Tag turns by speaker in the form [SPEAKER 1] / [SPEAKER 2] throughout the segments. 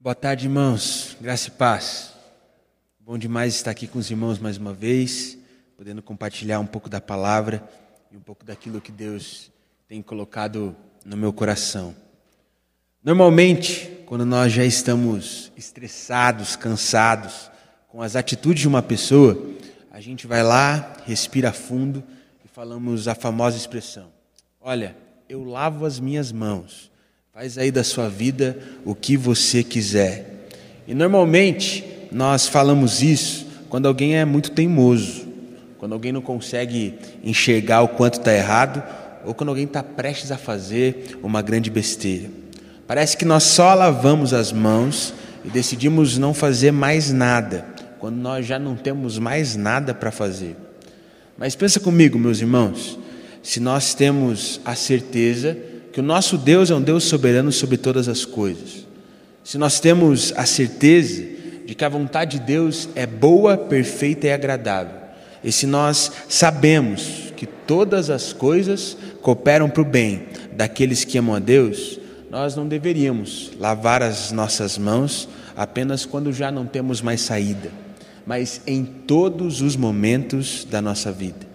[SPEAKER 1] Boa tarde, irmãos. Graça e paz. Bom demais estar aqui com os irmãos mais uma vez, podendo compartilhar um pouco da palavra e um pouco daquilo que Deus tem colocado no meu coração. Normalmente, quando nós já estamos estressados, cansados com as atitudes de uma pessoa, a gente vai lá, respira fundo e falamos a famosa expressão: Olha, eu lavo as minhas mãos Faz aí da sua vida o que você quiser. E normalmente nós falamos isso quando alguém é muito teimoso, quando alguém não consegue enxergar o quanto está errado, ou quando alguém está prestes a fazer uma grande besteira. Parece que nós só lavamos as mãos e decidimos não fazer mais nada, quando nós já não temos mais nada para fazer. Mas pensa comigo, meus irmãos, se nós temos a certeza que o nosso Deus é um Deus soberano sobre todas as coisas. Se nós temos a certeza de que a vontade de Deus é boa, perfeita e agradável, e se nós sabemos que todas as coisas cooperam para o bem daqueles que amam a Deus, nós não deveríamos lavar as nossas mãos apenas quando já não temos mais saída, mas em todos os momentos da nossa vida.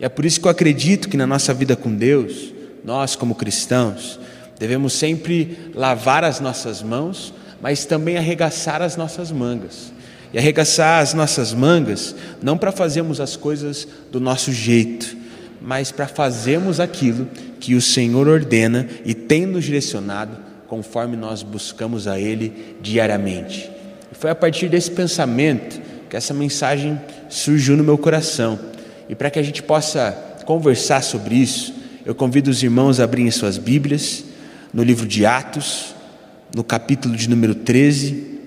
[SPEAKER 1] E é por isso que eu acredito que na nossa vida com Deus, nós, como cristãos, devemos sempre lavar as nossas mãos, mas também arregaçar as nossas mangas. E arregaçar as nossas mangas não para fazermos as coisas do nosso jeito, mas para fazermos aquilo que o Senhor ordena e tem nos direcionado conforme nós buscamos a Ele diariamente. E foi a partir desse pensamento que essa mensagem surgiu no meu coração. E para que a gente possa conversar sobre isso, eu convido os irmãos a abrirem suas Bíblias no livro de Atos, no capítulo de número 13.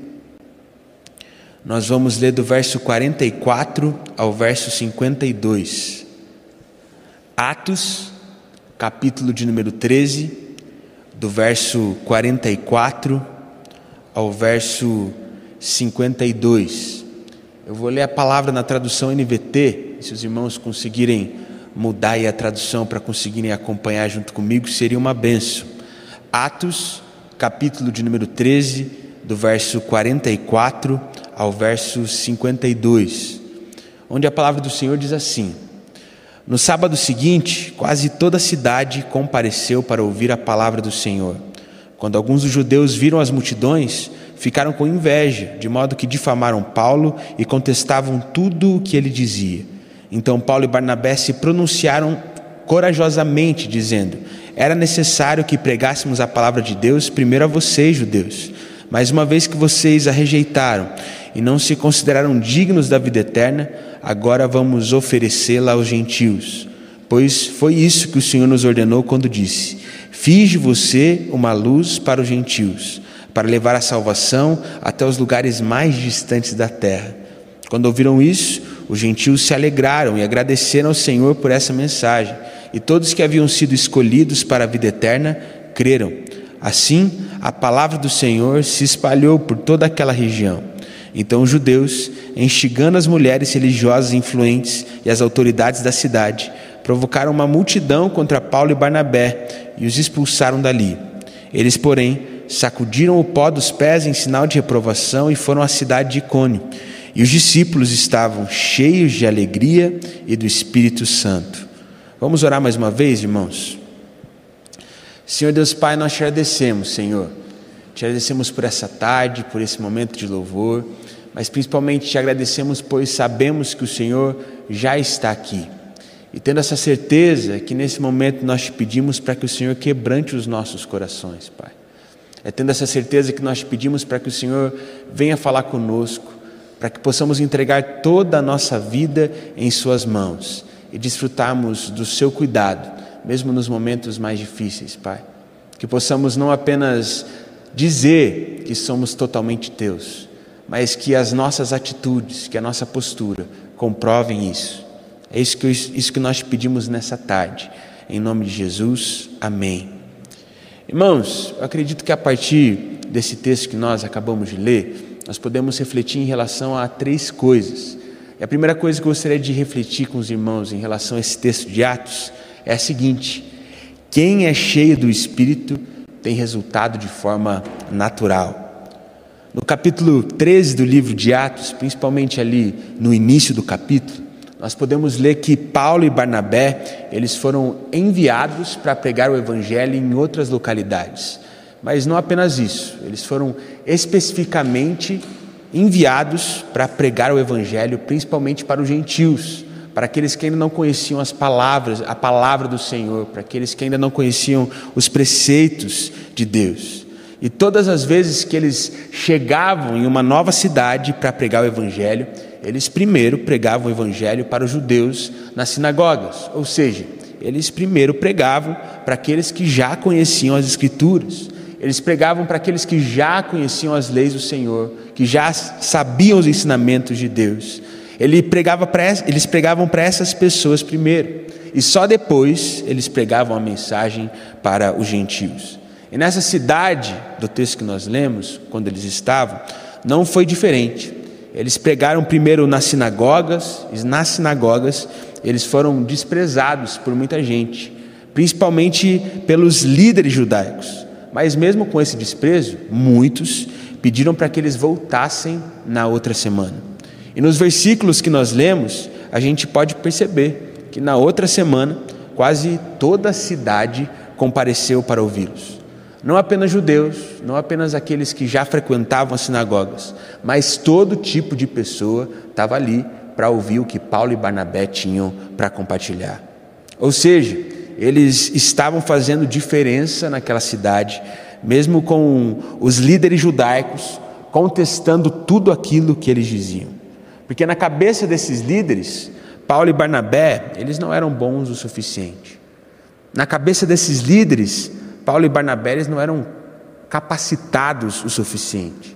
[SPEAKER 1] Nós vamos ler do verso 44 ao verso 52. Atos, capítulo de número 13, do verso 44 ao verso 52. Eu vou ler a palavra na tradução NVT, se os irmãos conseguirem mudar a tradução para conseguirem acompanhar junto comigo, seria uma benção. Atos, capítulo de número 13, do verso 44 ao verso 52, onde a palavra do Senhor diz assim: No sábado seguinte, quase toda a cidade compareceu para ouvir a palavra do Senhor. Quando alguns dos judeus viram as multidões, ficaram com inveja, de modo que difamaram Paulo e contestavam tudo o que ele dizia. Então Paulo e Barnabé se pronunciaram corajosamente, dizendo: Era necessário que pregássemos a palavra de Deus primeiro a vocês, judeus. Mas uma vez que vocês a rejeitaram e não se consideraram dignos da vida eterna, agora vamos oferecê-la aos gentios. Pois foi isso que o Senhor nos ordenou quando disse: Finge você uma luz para os gentios, para levar a salvação até os lugares mais distantes da terra. Quando ouviram isso, os gentios se alegraram e agradeceram ao Senhor por essa mensagem, e todos que haviam sido escolhidos para a vida eterna creram. Assim, a palavra do Senhor se espalhou por toda aquela região. Então os judeus, instigando as mulheres religiosas influentes e as autoridades da cidade, provocaram uma multidão contra Paulo e Barnabé e os expulsaram dali. Eles, porém, sacudiram o pó dos pés em sinal de reprovação e foram à cidade de Icônio e os discípulos estavam cheios de alegria e do Espírito Santo. Vamos orar mais uma vez, irmãos? Senhor Deus Pai, nós te agradecemos, Senhor. Te agradecemos por essa tarde, por esse momento de louvor, mas principalmente te agradecemos pois sabemos que o Senhor já está aqui. E tendo essa certeza que nesse momento nós te pedimos para que o Senhor quebrante os nossos corações, Pai. É tendo essa certeza que nós te pedimos para que o Senhor venha falar conosco, para que possamos entregar toda a nossa vida em Suas mãos e desfrutarmos do Seu cuidado, mesmo nos momentos mais difíceis, Pai. Que possamos não apenas dizer que somos totalmente Teus, mas que as nossas atitudes, que a nossa postura comprovem isso. É isso que, isso que nós pedimos nessa tarde. Em nome de Jesus, amém. Irmãos, eu acredito que a partir desse texto que nós acabamos de ler, nós podemos refletir em relação a três coisas. E a primeira coisa que eu gostaria de refletir com os irmãos em relação a esse texto de Atos é a seguinte: quem é cheio do Espírito tem resultado de forma natural. No capítulo 13 do livro de Atos, principalmente ali no início do capítulo, nós podemos ler que Paulo e Barnabé, eles foram enviados para pregar o evangelho em outras localidades. Mas não apenas isso, eles foram especificamente enviados para pregar o evangelho, principalmente para os gentios, para aqueles que ainda não conheciam as palavras, a palavra do Senhor, para aqueles que ainda não conheciam os preceitos de Deus. E todas as vezes que eles chegavam em uma nova cidade para pregar o Evangelho, eles primeiro pregavam o Evangelho para os judeus nas sinagogas, ou seja, eles primeiro pregavam para aqueles que já conheciam as Escrituras, eles pregavam para aqueles que já conheciam as leis do Senhor, que já sabiam os ensinamentos de Deus. Ele pregava eles pregavam para essas pessoas primeiro, e só depois eles pregavam a mensagem para os gentios. E nessa cidade do texto que nós lemos, quando eles estavam, não foi diferente. Eles pregaram primeiro nas sinagogas, e nas sinagogas eles foram desprezados por muita gente, principalmente pelos líderes judaicos. Mas mesmo com esse desprezo, muitos pediram para que eles voltassem na outra semana. E nos versículos que nós lemos, a gente pode perceber que na outra semana, quase toda a cidade compareceu para ouvi-los. Não apenas judeus, não apenas aqueles que já frequentavam as sinagogas, mas todo tipo de pessoa estava ali para ouvir o que Paulo e Barnabé tinham para compartilhar. Ou seja, eles estavam fazendo diferença naquela cidade, mesmo com os líderes judaicos contestando tudo aquilo que eles diziam. Porque na cabeça desses líderes, Paulo e Barnabé, eles não eram bons o suficiente. Na cabeça desses líderes, Paulo e Barnabé não eram capacitados o suficiente.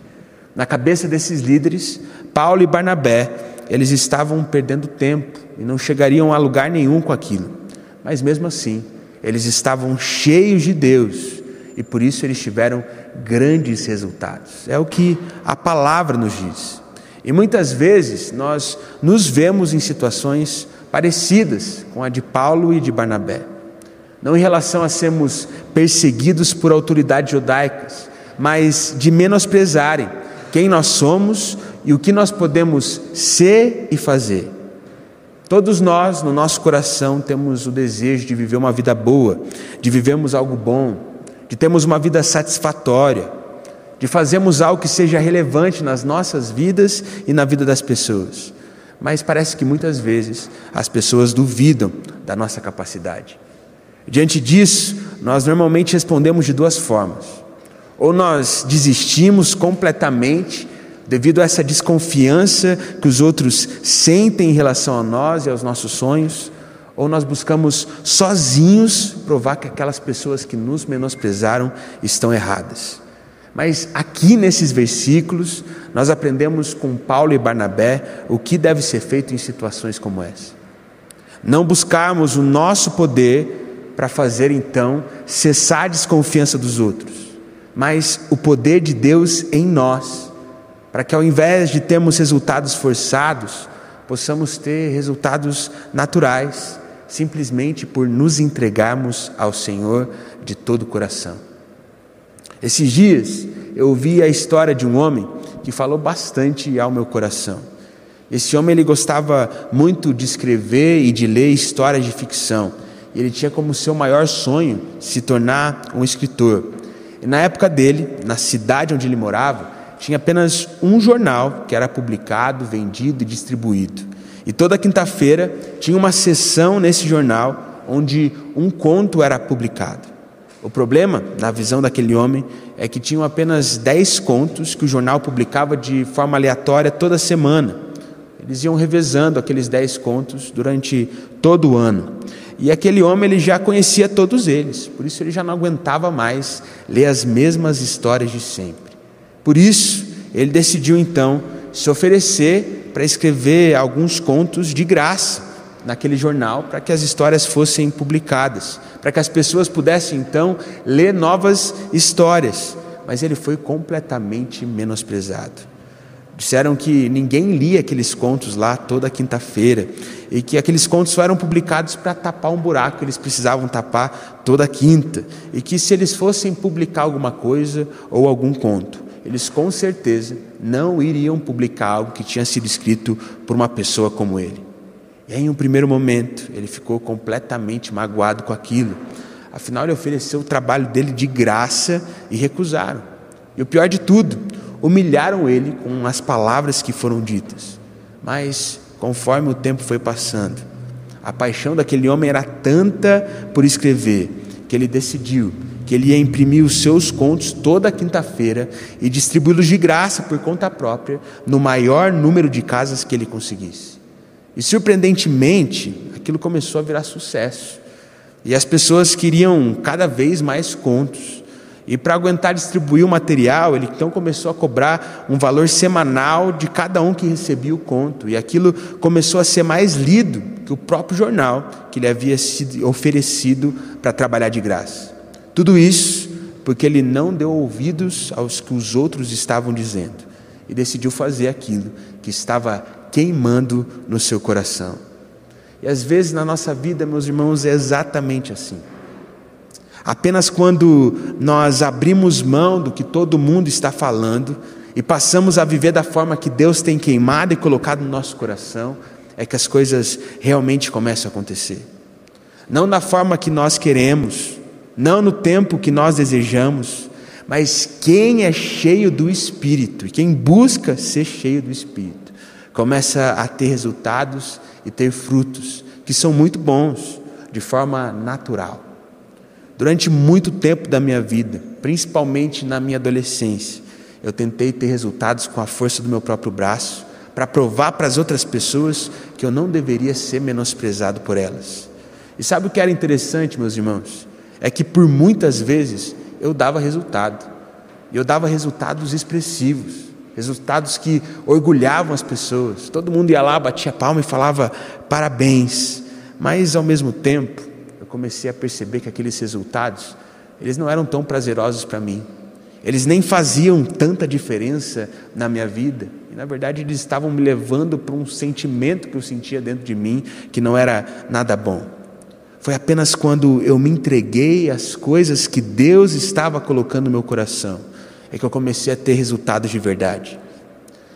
[SPEAKER 1] Na cabeça desses líderes, Paulo e Barnabé, eles estavam perdendo tempo e não chegariam a lugar nenhum com aquilo. Mas mesmo assim, eles estavam cheios de Deus e por isso eles tiveram grandes resultados. É o que a palavra nos diz. E muitas vezes nós nos vemos em situações parecidas com a de Paulo e de Barnabé não em relação a sermos perseguidos por autoridades judaicas, mas de menosprezarem quem nós somos e o que nós podemos ser e fazer. Todos nós, no nosso coração, temos o desejo de viver uma vida boa, de vivermos algo bom, de termos uma vida satisfatória, de fazermos algo que seja relevante nas nossas vidas e na vida das pessoas. Mas parece que muitas vezes as pessoas duvidam da nossa capacidade. Diante disso, nós normalmente respondemos de duas formas. Ou nós desistimos completamente devido a essa desconfiança que os outros sentem em relação a nós e aos nossos sonhos, ou nós buscamos sozinhos provar que aquelas pessoas que nos menosprezaram estão erradas. Mas aqui nesses versículos, nós aprendemos com Paulo e Barnabé o que deve ser feito em situações como essa. Não buscarmos o nosso poder para fazer então cessar a desconfiança dos outros, mas o poder de Deus em nós, para que ao invés de termos resultados forçados, possamos ter resultados naturais, simplesmente por nos entregarmos ao Senhor de todo o coração. Esses dias eu ouvi a história de um homem que falou bastante ao meu coração. Esse homem ele gostava muito de escrever e de ler histórias de ficção ele tinha como seu maior sonho se tornar um escritor. E na época dele, na cidade onde ele morava, tinha apenas um jornal que era publicado, vendido e distribuído. E toda quinta-feira tinha uma sessão nesse jornal onde um conto era publicado. O problema, na visão daquele homem, é que tinham apenas dez contos que o jornal publicava de forma aleatória toda semana. Eles iam revezando aqueles dez contos durante todo o ano. E aquele homem ele já conhecia todos eles, por isso ele já não aguentava mais ler as mesmas histórias de sempre. Por isso, ele decidiu então se oferecer para escrever alguns contos de graça naquele jornal para que as histórias fossem publicadas, para que as pessoas pudessem então ler novas histórias. Mas ele foi completamente menosprezado. Disseram que ninguém lia aqueles contos lá toda quinta-feira e que aqueles contos só eram publicados para tapar um buraco que eles precisavam tapar toda quinta e que se eles fossem publicar alguma coisa ou algum conto, eles com certeza não iriam publicar algo que tinha sido escrito por uma pessoa como ele. E aí, em um primeiro momento, ele ficou completamente magoado com aquilo. Afinal, ele ofereceu o trabalho dele de graça e recusaram. E o pior de tudo, humilharam ele com as palavras que foram ditas. Mas, conforme o tempo foi passando, a paixão daquele homem era tanta por escrever que ele decidiu que ele ia imprimir os seus contos toda quinta-feira e distribuí-los de graça por conta própria no maior número de casas que ele conseguisse. E surpreendentemente, aquilo começou a virar sucesso. E as pessoas queriam cada vez mais contos. E para aguentar distribuir o material, ele então começou a cobrar um valor semanal de cada um que recebia o conto. E aquilo começou a ser mais lido que o próprio jornal que lhe havia sido oferecido para trabalhar de graça. Tudo isso porque ele não deu ouvidos aos que os outros estavam dizendo e decidiu fazer aquilo que estava queimando no seu coração. E às vezes na nossa vida, meus irmãos, é exatamente assim. Apenas quando nós abrimos mão do que todo mundo está falando e passamos a viver da forma que Deus tem queimado e colocado no nosso coração, é que as coisas realmente começam a acontecer. Não da forma que nós queremos, não no tempo que nós desejamos, mas quem é cheio do Espírito, quem busca ser cheio do Espírito, começa a ter resultados e ter frutos que são muito bons, de forma natural. Durante muito tempo da minha vida, principalmente na minha adolescência, eu tentei ter resultados com a força do meu próprio braço, para provar para as outras pessoas que eu não deveria ser menosprezado por elas. E sabe o que era interessante, meus irmãos? É que por muitas vezes eu dava resultado, e eu dava resultados expressivos, resultados que orgulhavam as pessoas. Todo mundo ia lá, batia palma e falava parabéns, mas ao mesmo tempo eu comecei a perceber que aqueles resultados, eles não eram tão prazerosos para mim. Eles nem faziam tanta diferença na minha vida. E na verdade eles estavam me levando para um sentimento que eu sentia dentro de mim que não era nada bom. Foi apenas quando eu me entreguei às coisas que Deus estava colocando no meu coração é que eu comecei a ter resultados de verdade.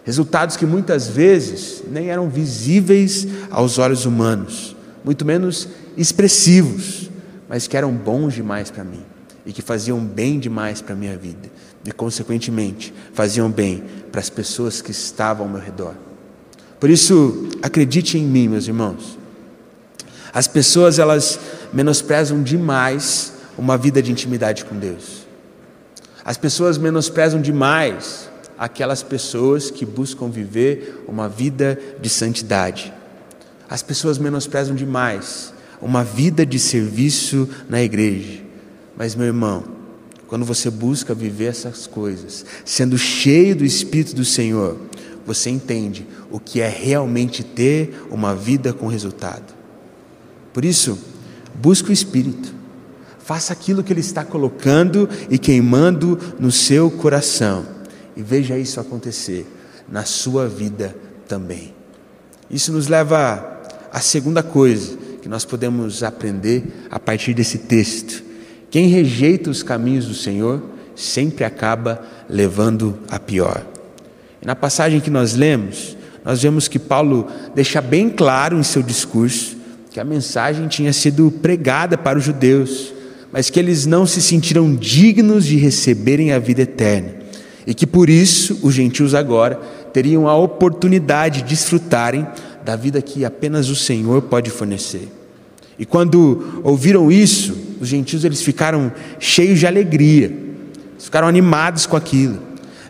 [SPEAKER 1] Resultados que muitas vezes nem eram visíveis aos olhos humanos, muito menos expressivos, mas que eram bons demais para mim e que faziam bem demais para a minha vida e, consequentemente, faziam bem para as pessoas que estavam ao meu redor. Por isso, acredite em mim, meus irmãos. As pessoas, elas menosprezam demais uma vida de intimidade com Deus. As pessoas menosprezam demais aquelas pessoas que buscam viver uma vida de santidade. As pessoas menosprezam demais uma vida de serviço na igreja. Mas, meu irmão, quando você busca viver essas coisas, sendo cheio do Espírito do Senhor, você entende o que é realmente ter uma vida com resultado. Por isso, busque o Espírito, faça aquilo que Ele está colocando e queimando no seu coração, e veja isso acontecer na sua vida também. Isso nos leva à segunda coisa que nós podemos aprender a partir desse texto. Quem rejeita os caminhos do Senhor sempre acaba levando a pior. E na passagem que nós lemos, nós vemos que Paulo deixa bem claro em seu discurso que a mensagem tinha sido pregada para os judeus, mas que eles não se sentiram dignos de receberem a vida eterna, e que por isso os gentios agora teriam a oportunidade de desfrutarem da vida que apenas o Senhor pode fornecer. E quando ouviram isso, os gentios eles ficaram cheios de alegria, ficaram animados com aquilo.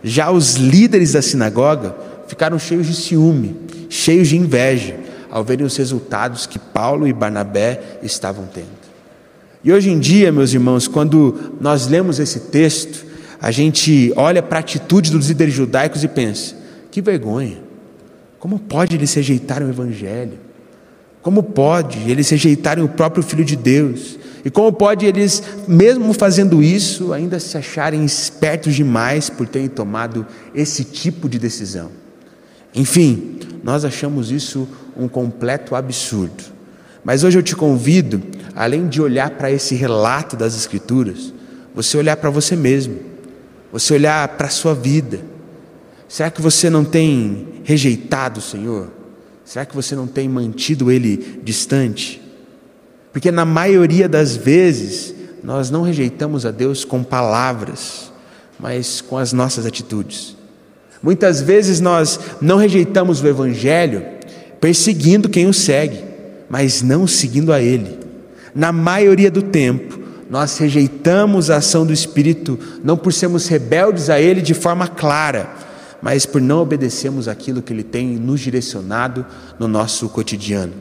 [SPEAKER 1] Já os líderes da sinagoga ficaram cheios de ciúme, cheios de inveja, ao verem os resultados que Paulo e Barnabé estavam tendo. E hoje em dia, meus irmãos, quando nós lemos esse texto, a gente olha para a atitude dos líderes judaicos e pensa: que vergonha, como pode eles rejeitarem o Evangelho? Como pode eles rejeitarem o próprio Filho de Deus? E como pode eles, mesmo fazendo isso, ainda se acharem espertos demais por terem tomado esse tipo de decisão? Enfim, nós achamos isso um completo absurdo. Mas hoje eu te convido, além de olhar para esse relato das Escrituras, você olhar para você mesmo. você olhar para a sua vida. Será que você não tem rejeitado o Senhor? Será que você não tem mantido Ele distante? Porque na maioria das vezes, nós não rejeitamos a Deus com palavras, mas com as nossas atitudes. Muitas vezes nós não rejeitamos o Evangelho perseguindo quem o segue, mas não seguindo a Ele. Na maioria do tempo, nós rejeitamos a ação do Espírito não por sermos rebeldes a Ele de forma clara, mas por não obedecermos aquilo que Ele tem nos direcionado no nosso cotidiano.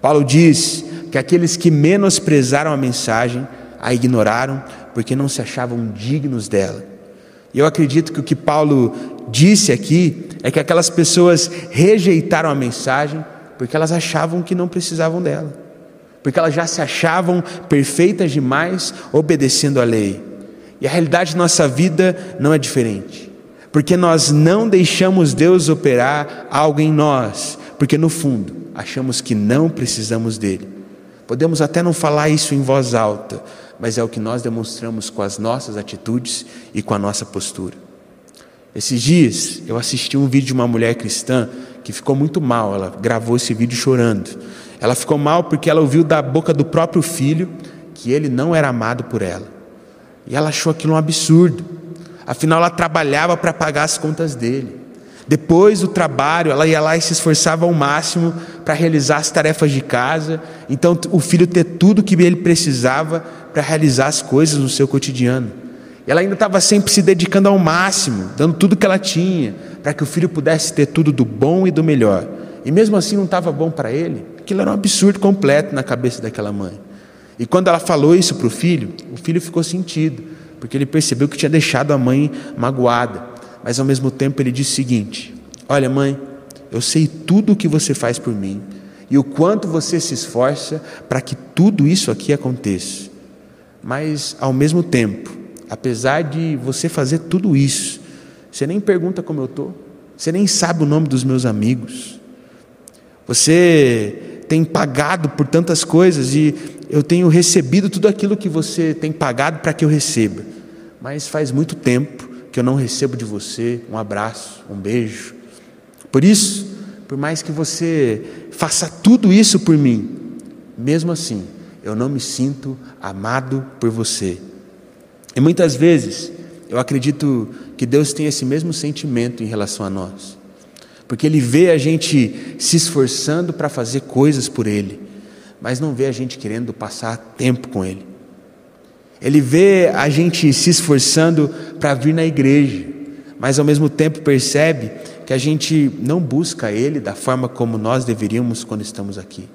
[SPEAKER 1] Paulo diz que aqueles que menosprezaram a mensagem a ignoraram porque não se achavam dignos dela. E eu acredito que o que Paulo disse aqui é que aquelas pessoas rejeitaram a mensagem porque elas achavam que não precisavam dela, porque elas já se achavam perfeitas demais obedecendo à lei. E a realidade de nossa vida não é diferente, porque nós não deixamos Deus operar algo em nós, porque no fundo achamos que não precisamos dele. Podemos até não falar isso em voz alta, mas é o que nós demonstramos com as nossas atitudes e com a nossa postura. Esses dias eu assisti um vídeo de uma mulher cristã que ficou muito mal, ela gravou esse vídeo chorando. Ela ficou mal porque ela ouviu da boca do próprio filho que ele não era amado por ela. E ela achou aquilo um absurdo. Afinal, ela trabalhava para pagar as contas dele. Depois do trabalho, ela ia lá e se esforçava ao máximo para realizar as tarefas de casa. Então, o filho ter tudo que ele precisava para realizar as coisas no seu cotidiano. Ela ainda estava sempre se dedicando ao máximo, dando tudo que ela tinha, para que o filho pudesse ter tudo do bom e do melhor. E mesmo assim não estava bom para ele. Aquilo era um absurdo completo na cabeça daquela mãe. E quando ela falou isso para o filho, o filho ficou sentido, porque ele percebeu que tinha deixado a mãe magoada mas ao mesmo tempo ele disse o seguinte: Olha, mãe, eu sei tudo o que você faz por mim e o quanto você se esforça para que tudo isso aqui aconteça. Mas ao mesmo tempo, apesar de você fazer tudo isso, você nem pergunta como eu estou, você nem sabe o nome dos meus amigos, você tem pagado por tantas coisas e eu tenho recebido tudo aquilo que você tem pagado para que eu receba, mas faz muito tempo que eu não recebo de você. Um abraço, um beijo. Por isso, por mais que você faça tudo isso por mim, mesmo assim, eu não me sinto amado por você. E muitas vezes, eu acredito que Deus tem esse mesmo sentimento em relação a nós, porque Ele vê a gente se esforçando para fazer coisas por Ele, mas não vê a gente querendo passar tempo com Ele. Ele vê a gente se esforçando para vir na igreja, mas ao mesmo tempo percebe que a gente não busca Ele da forma como nós deveríamos quando estamos aqui.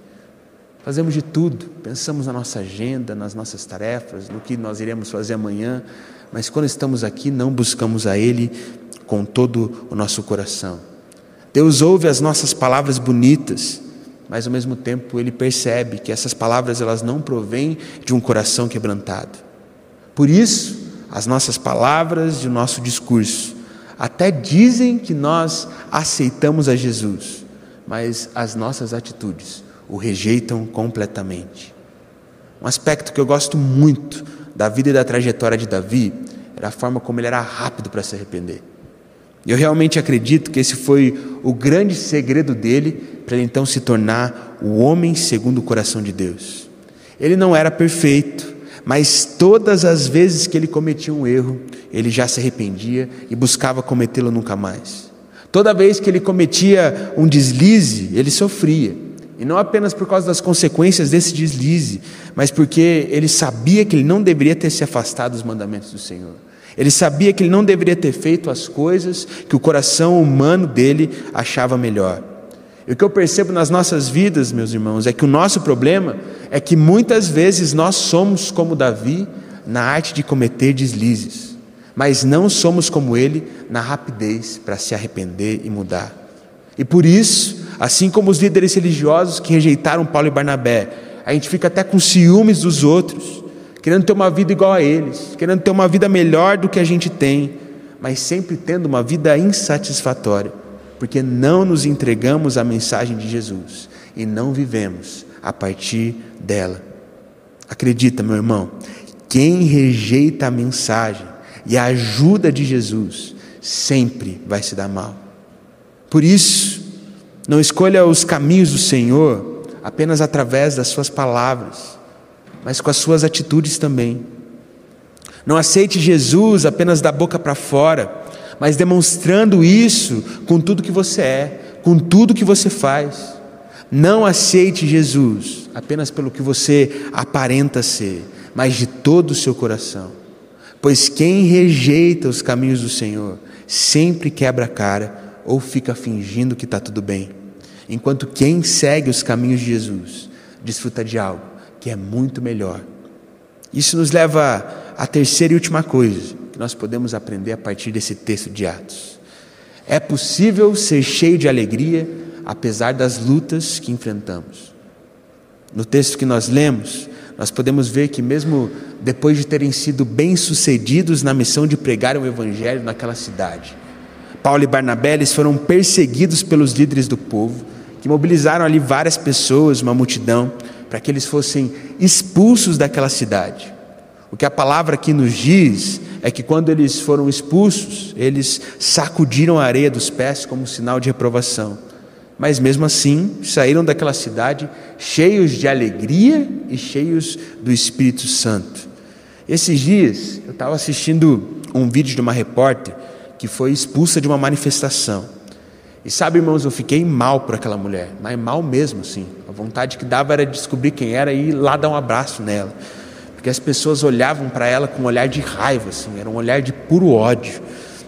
[SPEAKER 1] Fazemos de tudo, pensamos na nossa agenda, nas nossas tarefas, no que nós iremos fazer amanhã, mas quando estamos aqui não buscamos a Ele com todo o nosso coração. Deus ouve as nossas palavras bonitas, mas ao mesmo tempo Ele percebe que essas palavras elas não provêm de um coração quebrantado. Por isso, as nossas palavras e o nosso discurso até dizem que nós aceitamos a Jesus, mas as nossas atitudes o rejeitam completamente. Um aspecto que eu gosto muito da vida e da trajetória de Davi era a forma como ele era rápido para se arrepender. Eu realmente acredito que esse foi o grande segredo dele para ele então se tornar o homem segundo o coração de Deus. Ele não era perfeito, mas todas as vezes que ele cometia um erro, ele já se arrependia e buscava cometê-lo nunca mais. Toda vez que ele cometia um deslize, ele sofria. E não apenas por causa das consequências desse deslize, mas porque ele sabia que ele não deveria ter se afastado dos mandamentos do Senhor. Ele sabia que ele não deveria ter feito as coisas que o coração humano dele achava melhor. E o que eu percebo nas nossas vidas, meus irmãos, é que o nosso problema é que muitas vezes nós somos como Davi na arte de cometer deslizes, mas não somos como ele na rapidez para se arrepender e mudar. E por isso, assim como os líderes religiosos que rejeitaram Paulo e Barnabé, a gente fica até com ciúmes dos outros, querendo ter uma vida igual a eles, querendo ter uma vida melhor do que a gente tem, mas sempre tendo uma vida insatisfatória porque não nos entregamos à mensagem de Jesus e não vivemos a partir dela. Acredita, meu irmão, quem rejeita a mensagem, e a ajuda de Jesus sempre vai se dar mal. Por isso, não escolha os caminhos do Senhor apenas através das suas palavras, mas com as suas atitudes também. Não aceite Jesus apenas da boca para fora, mas demonstrando isso com tudo que você é, com tudo que você faz. Não aceite Jesus apenas pelo que você aparenta ser, mas de todo o seu coração. Pois quem rejeita os caminhos do Senhor sempre quebra a cara ou fica fingindo que está tudo bem. Enquanto quem segue os caminhos de Jesus desfruta de algo que é muito melhor. Isso nos leva à terceira e última coisa que nós podemos aprender a partir desse texto de Atos. É possível ser cheio de alegria apesar das lutas que enfrentamos. No texto que nós lemos, nós podemos ver que, mesmo depois de terem sido bem-sucedidos na missão de pregar o Evangelho naquela cidade, Paulo e Barnabé eles foram perseguidos pelos líderes do povo, que mobilizaram ali várias pessoas, uma multidão, para que eles fossem expulsos daquela cidade. O que a palavra aqui nos diz é que quando eles foram expulsos, eles sacudiram a areia dos pés como sinal de reprovação. Mas mesmo assim, saíram daquela cidade cheios de alegria e cheios do Espírito Santo. Esses dias, eu estava assistindo um vídeo de uma repórter que foi expulsa de uma manifestação. E sabe, irmãos, eu fiquei mal por aquela mulher, mas mal mesmo, assim. A vontade que dava era descobrir quem era e ir lá dar um abraço nela. Porque as pessoas olhavam para ela com um olhar de raiva, assim, era um olhar de puro ódio.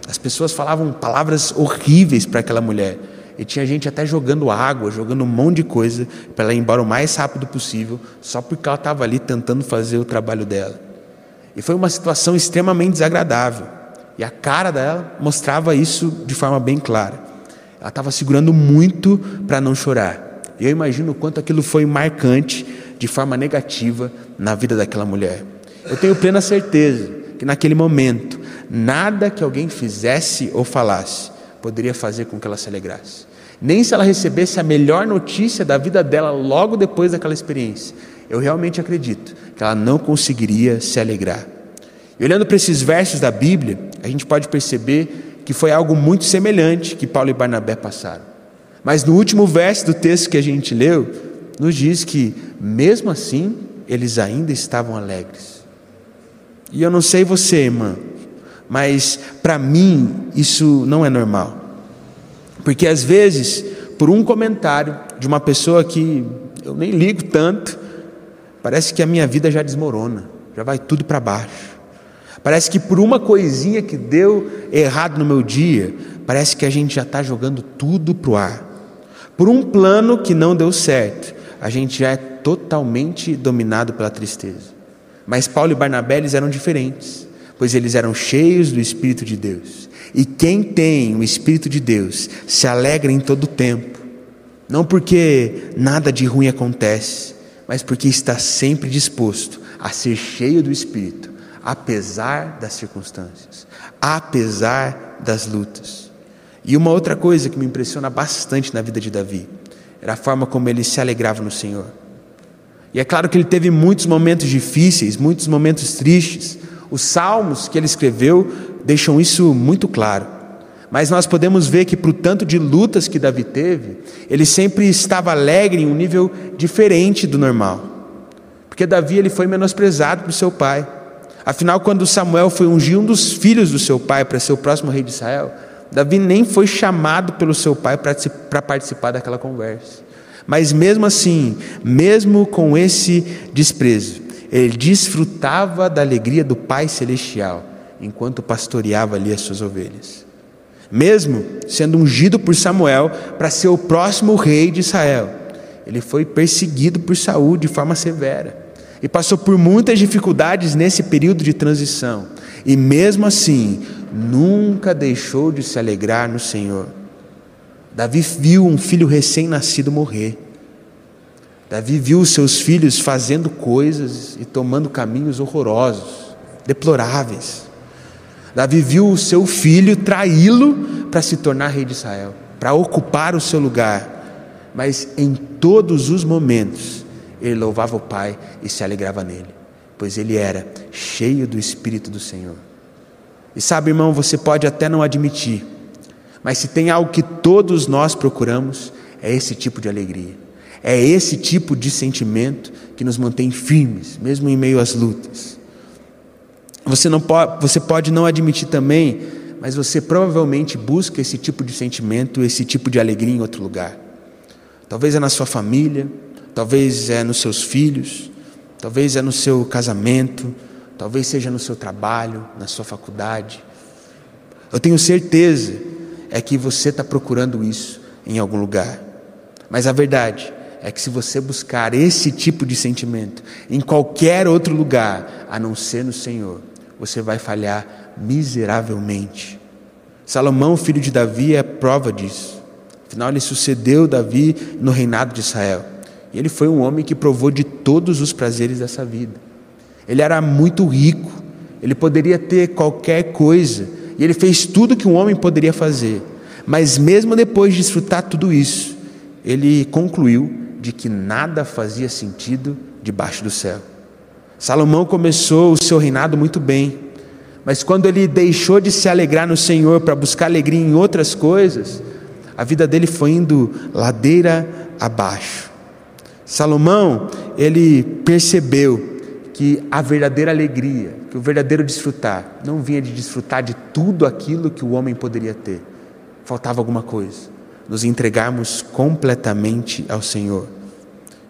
[SPEAKER 1] As pessoas falavam palavras horríveis para aquela mulher. E tinha gente até jogando água, jogando um monte de coisa para ela ir embora o mais rápido possível, só porque ela estava ali tentando fazer o trabalho dela. E foi uma situação extremamente desagradável. E a cara dela mostrava isso de forma bem clara. Ela estava segurando muito para não chorar. E eu imagino o quanto aquilo foi marcante de forma negativa na vida daquela mulher. Eu tenho plena certeza que naquele momento, nada que alguém fizesse ou falasse poderia fazer com que ela se alegrasse. Nem se ela recebesse a melhor notícia da vida dela logo depois daquela experiência. Eu realmente acredito que ela não conseguiria se alegrar. E olhando para esses versos da Bíblia, a gente pode perceber que foi algo muito semelhante que Paulo e Barnabé passaram. Mas no último verso do texto que a gente leu, nos diz que, mesmo assim, eles ainda estavam alegres. E eu não sei você, irmã, mas para mim isso não é normal. Porque às vezes, por um comentário de uma pessoa que eu nem ligo tanto, parece que a minha vida já desmorona, já vai tudo para baixo. Parece que por uma coisinha que deu errado no meu dia, parece que a gente já está jogando tudo para o ar. Por um plano que não deu certo, a gente já é totalmente dominado pela tristeza. Mas Paulo e Barnabé eles eram diferentes, pois eles eram cheios do Espírito de Deus. E quem tem o Espírito de Deus se alegra em todo o tempo, não porque nada de ruim acontece, mas porque está sempre disposto a ser cheio do Espírito apesar das circunstâncias, apesar das lutas. E uma outra coisa que me impressiona bastante na vida de Davi era a forma como ele se alegrava no Senhor. E é claro que ele teve muitos momentos difíceis, muitos momentos tristes. Os salmos que ele escreveu deixam isso muito claro. Mas nós podemos ver que, para o tanto de lutas que Davi teve, ele sempre estava alegre em um nível diferente do normal. Porque Davi ele foi menosprezado por seu pai. Afinal, quando Samuel foi ungir um dos filhos do seu pai para ser o próximo rei de Israel, Davi nem foi chamado pelo seu pai para participar daquela conversa. Mas mesmo assim, mesmo com esse desprezo, ele desfrutava da alegria do Pai Celestial enquanto pastoreava ali as suas ovelhas. Mesmo sendo ungido por Samuel para ser o próximo rei de Israel, ele foi perseguido por Saul de forma severa e passou por muitas dificuldades nesse período de transição, e mesmo assim, nunca deixou de se alegrar no Senhor. Davi viu um filho recém-nascido morrer. Davi viu os seus filhos fazendo coisas e tomando caminhos horrorosos, deploráveis. Davi viu o seu filho traí-lo para se tornar rei de Israel, para ocupar o seu lugar. Mas em todos os momentos, ele louvava o Pai e se alegrava nele, pois ele era cheio do Espírito do Senhor. E sabe, irmão, você pode até não admitir, mas se tem algo que todos nós procuramos, é esse tipo de alegria. É esse tipo de sentimento que nos mantém firmes, mesmo em meio às lutas. Você, não pode, você pode não admitir também, mas você provavelmente busca esse tipo de sentimento, esse tipo de alegria em outro lugar. Talvez é na sua família, talvez é nos seus filhos, talvez é no seu casamento, talvez seja no seu trabalho, na sua faculdade. Eu tenho certeza é que você está procurando isso em algum lugar. Mas a verdade é que se você buscar esse tipo de sentimento em qualquer outro lugar, a não ser no Senhor, você vai falhar miseravelmente. Salomão, filho de Davi, é prova disso. Afinal, ele sucedeu Davi no reinado de Israel. E ele foi um homem que provou de todos os prazeres dessa vida. Ele era muito rico, ele poderia ter qualquer coisa, e ele fez tudo que um homem poderia fazer. Mas mesmo depois de desfrutar tudo isso, ele concluiu de que nada fazia sentido debaixo do céu. Salomão começou o seu reinado muito bem, mas quando ele deixou de se alegrar no Senhor para buscar alegria em outras coisas, a vida dele foi indo ladeira abaixo. Salomão, ele percebeu que a verdadeira alegria, que o verdadeiro desfrutar, não vinha de desfrutar de tudo aquilo que o homem poderia ter. Faltava alguma coisa. Nos entregarmos completamente ao Senhor.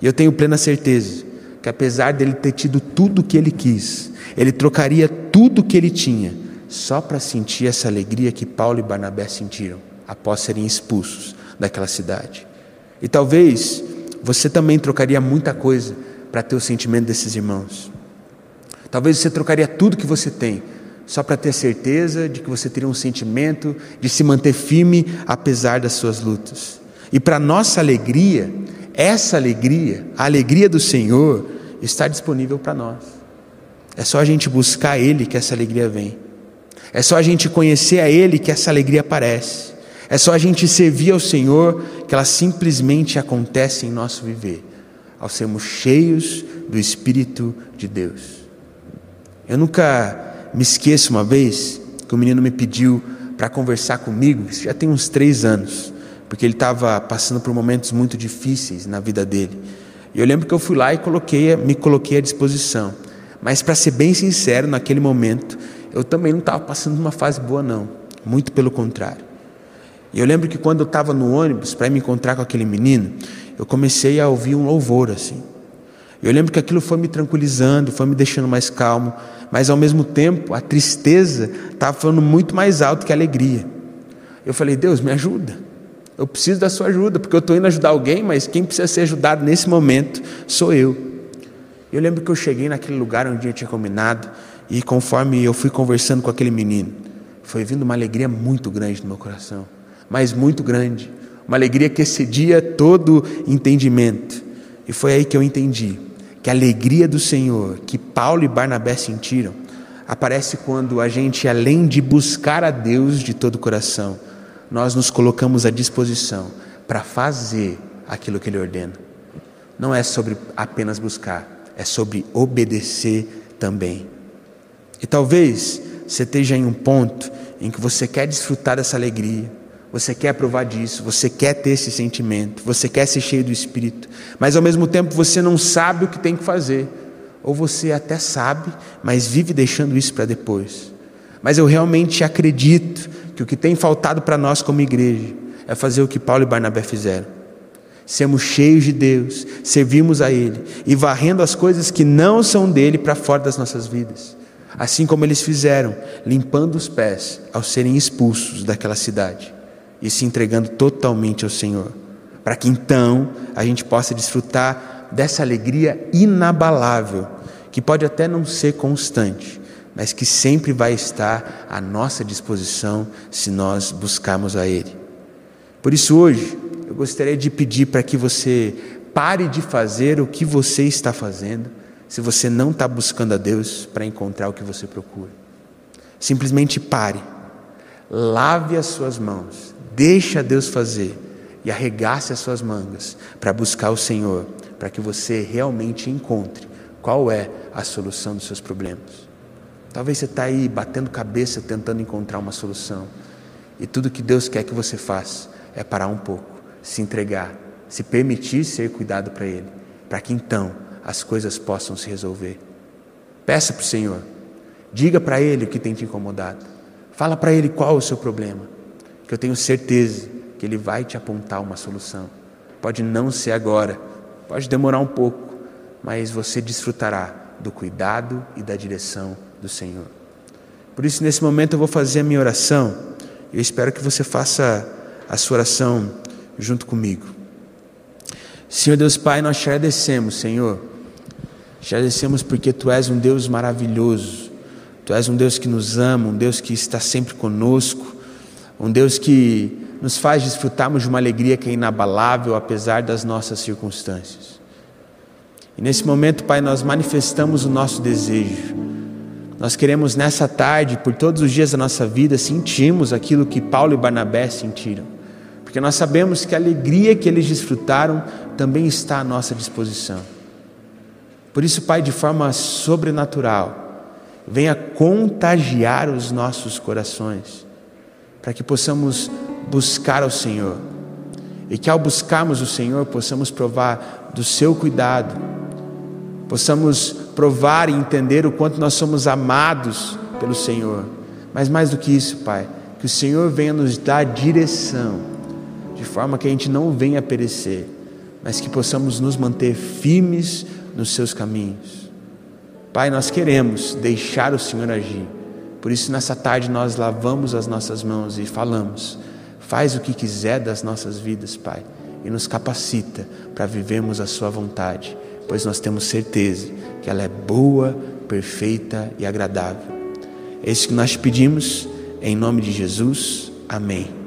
[SPEAKER 1] E eu tenho plena certeza que apesar dele ter tido tudo o que ele quis, ele trocaria tudo o que ele tinha só para sentir essa alegria que Paulo e Barnabé sentiram após serem expulsos daquela cidade. E talvez você também trocaria muita coisa para ter o sentimento desses irmãos. Talvez você trocaria tudo que você tem só para ter certeza de que você teria um sentimento de se manter firme apesar das suas lutas. E para nossa alegria, essa alegria, a alegria do Senhor, está disponível para nós. É só a gente buscar Ele que essa alegria vem. É só a gente conhecer a Ele que essa alegria aparece. É só a gente servir ao Senhor que ela simplesmente acontece em nosso viver, ao sermos cheios do Espírito de Deus. Eu nunca me esqueço uma vez que o menino me pediu para conversar comigo, isso já tem uns três anos, porque ele estava passando por momentos muito difíceis na vida dele. E eu lembro que eu fui lá e coloquei, me coloquei à disposição. Mas para ser bem sincero, naquele momento, eu também não estava passando uma fase boa não, muito pelo contrário. E eu lembro que quando eu estava no ônibus para me encontrar com aquele menino, eu comecei a ouvir um louvor assim. Eu lembro que aquilo foi me tranquilizando, foi me deixando mais calmo, mas ao mesmo tempo a tristeza estava falando muito mais alto que a alegria. Eu falei, Deus, me ajuda. Eu preciso da sua ajuda, porque eu estou indo ajudar alguém, mas quem precisa ser ajudado nesse momento sou eu. Eu lembro que eu cheguei naquele lugar onde eu tinha combinado, e conforme eu fui conversando com aquele menino, foi vindo uma alegria muito grande no meu coração, mas muito grande, uma alegria que excedia todo entendimento. E foi aí que eu entendi que a alegria do Senhor, que Paulo e Barnabé sentiram, aparece quando a gente, além de buscar a Deus de todo o coração, nós nos colocamos à disposição para fazer aquilo que Ele ordena. Não é sobre apenas buscar, é sobre obedecer também. E talvez você esteja em um ponto em que você quer desfrutar dessa alegria, você quer provar disso, você quer ter esse sentimento, você quer ser cheio do Espírito, mas ao mesmo tempo você não sabe o que tem que fazer, ou você até sabe, mas vive deixando isso para depois. Mas eu realmente acredito que o que tem faltado para nós como igreja é fazer o que Paulo e Barnabé fizeram. Sermos cheios de Deus, servirmos a Ele e varrendo as coisas que não são dele para fora das nossas vidas. Assim como eles fizeram, limpando os pés ao serem expulsos daquela cidade e se entregando totalmente ao Senhor, para que então a gente possa desfrutar dessa alegria inabalável, que pode até não ser constante, mas que sempre vai estar à nossa disposição se nós buscarmos a Ele. Por isso, hoje, eu gostaria de pedir para que você pare de fazer o que você está fazendo, se você não está buscando a Deus para encontrar o que você procura. Simplesmente pare, lave as suas mãos, deixe a Deus fazer e arregace as suas mangas para buscar o Senhor, para que você realmente encontre qual é a solução dos seus problemas. Talvez você está aí batendo cabeça tentando encontrar uma solução. E tudo que Deus quer que você faça é parar um pouco, se entregar, se permitir ser cuidado para Ele, para que então as coisas possam se resolver. Peça para o Senhor, diga para Ele o que tem te incomodado, fala para Ele qual é o seu problema, que eu tenho certeza que Ele vai te apontar uma solução. Pode não ser agora, pode demorar um pouco, mas você desfrutará do cuidado e da direção do Senhor. Por isso, nesse momento, eu vou fazer a minha oração. Eu espero que você faça a sua oração junto comigo. Senhor Deus Pai, nós te agradecemos, Senhor. Te agradecemos porque Tu és um Deus maravilhoso. Tu és um Deus que nos ama, um Deus que está sempre conosco, um Deus que nos faz desfrutarmos de uma alegria que é inabalável apesar das nossas circunstâncias. E nesse momento, Pai, nós manifestamos o nosso desejo. Nós queremos nessa tarde, por todos os dias da nossa vida, sentirmos aquilo que Paulo e Barnabé sentiram. Porque nós sabemos que a alegria que eles desfrutaram também está à nossa disposição. Por isso, Pai, de forma sobrenatural, venha contagiar os nossos corações, para que possamos buscar ao Senhor. E que ao buscarmos o Senhor, possamos provar do seu cuidado, possamos provar e entender o quanto nós somos amados pelo Senhor. Mas mais do que isso, Pai, que o Senhor venha nos dar direção, de forma que a gente não venha perecer, mas que possamos nos manter firmes nos seus caminhos. Pai, nós queremos deixar o Senhor agir. Por isso, nessa tarde, nós lavamos as nossas mãos e falamos: faz o que quiser das nossas vidas, Pai, e nos capacita para vivermos a Sua vontade pois nós temos certeza que ela é boa, perfeita e agradável. É isso que nós pedimos, em nome de Jesus. Amém.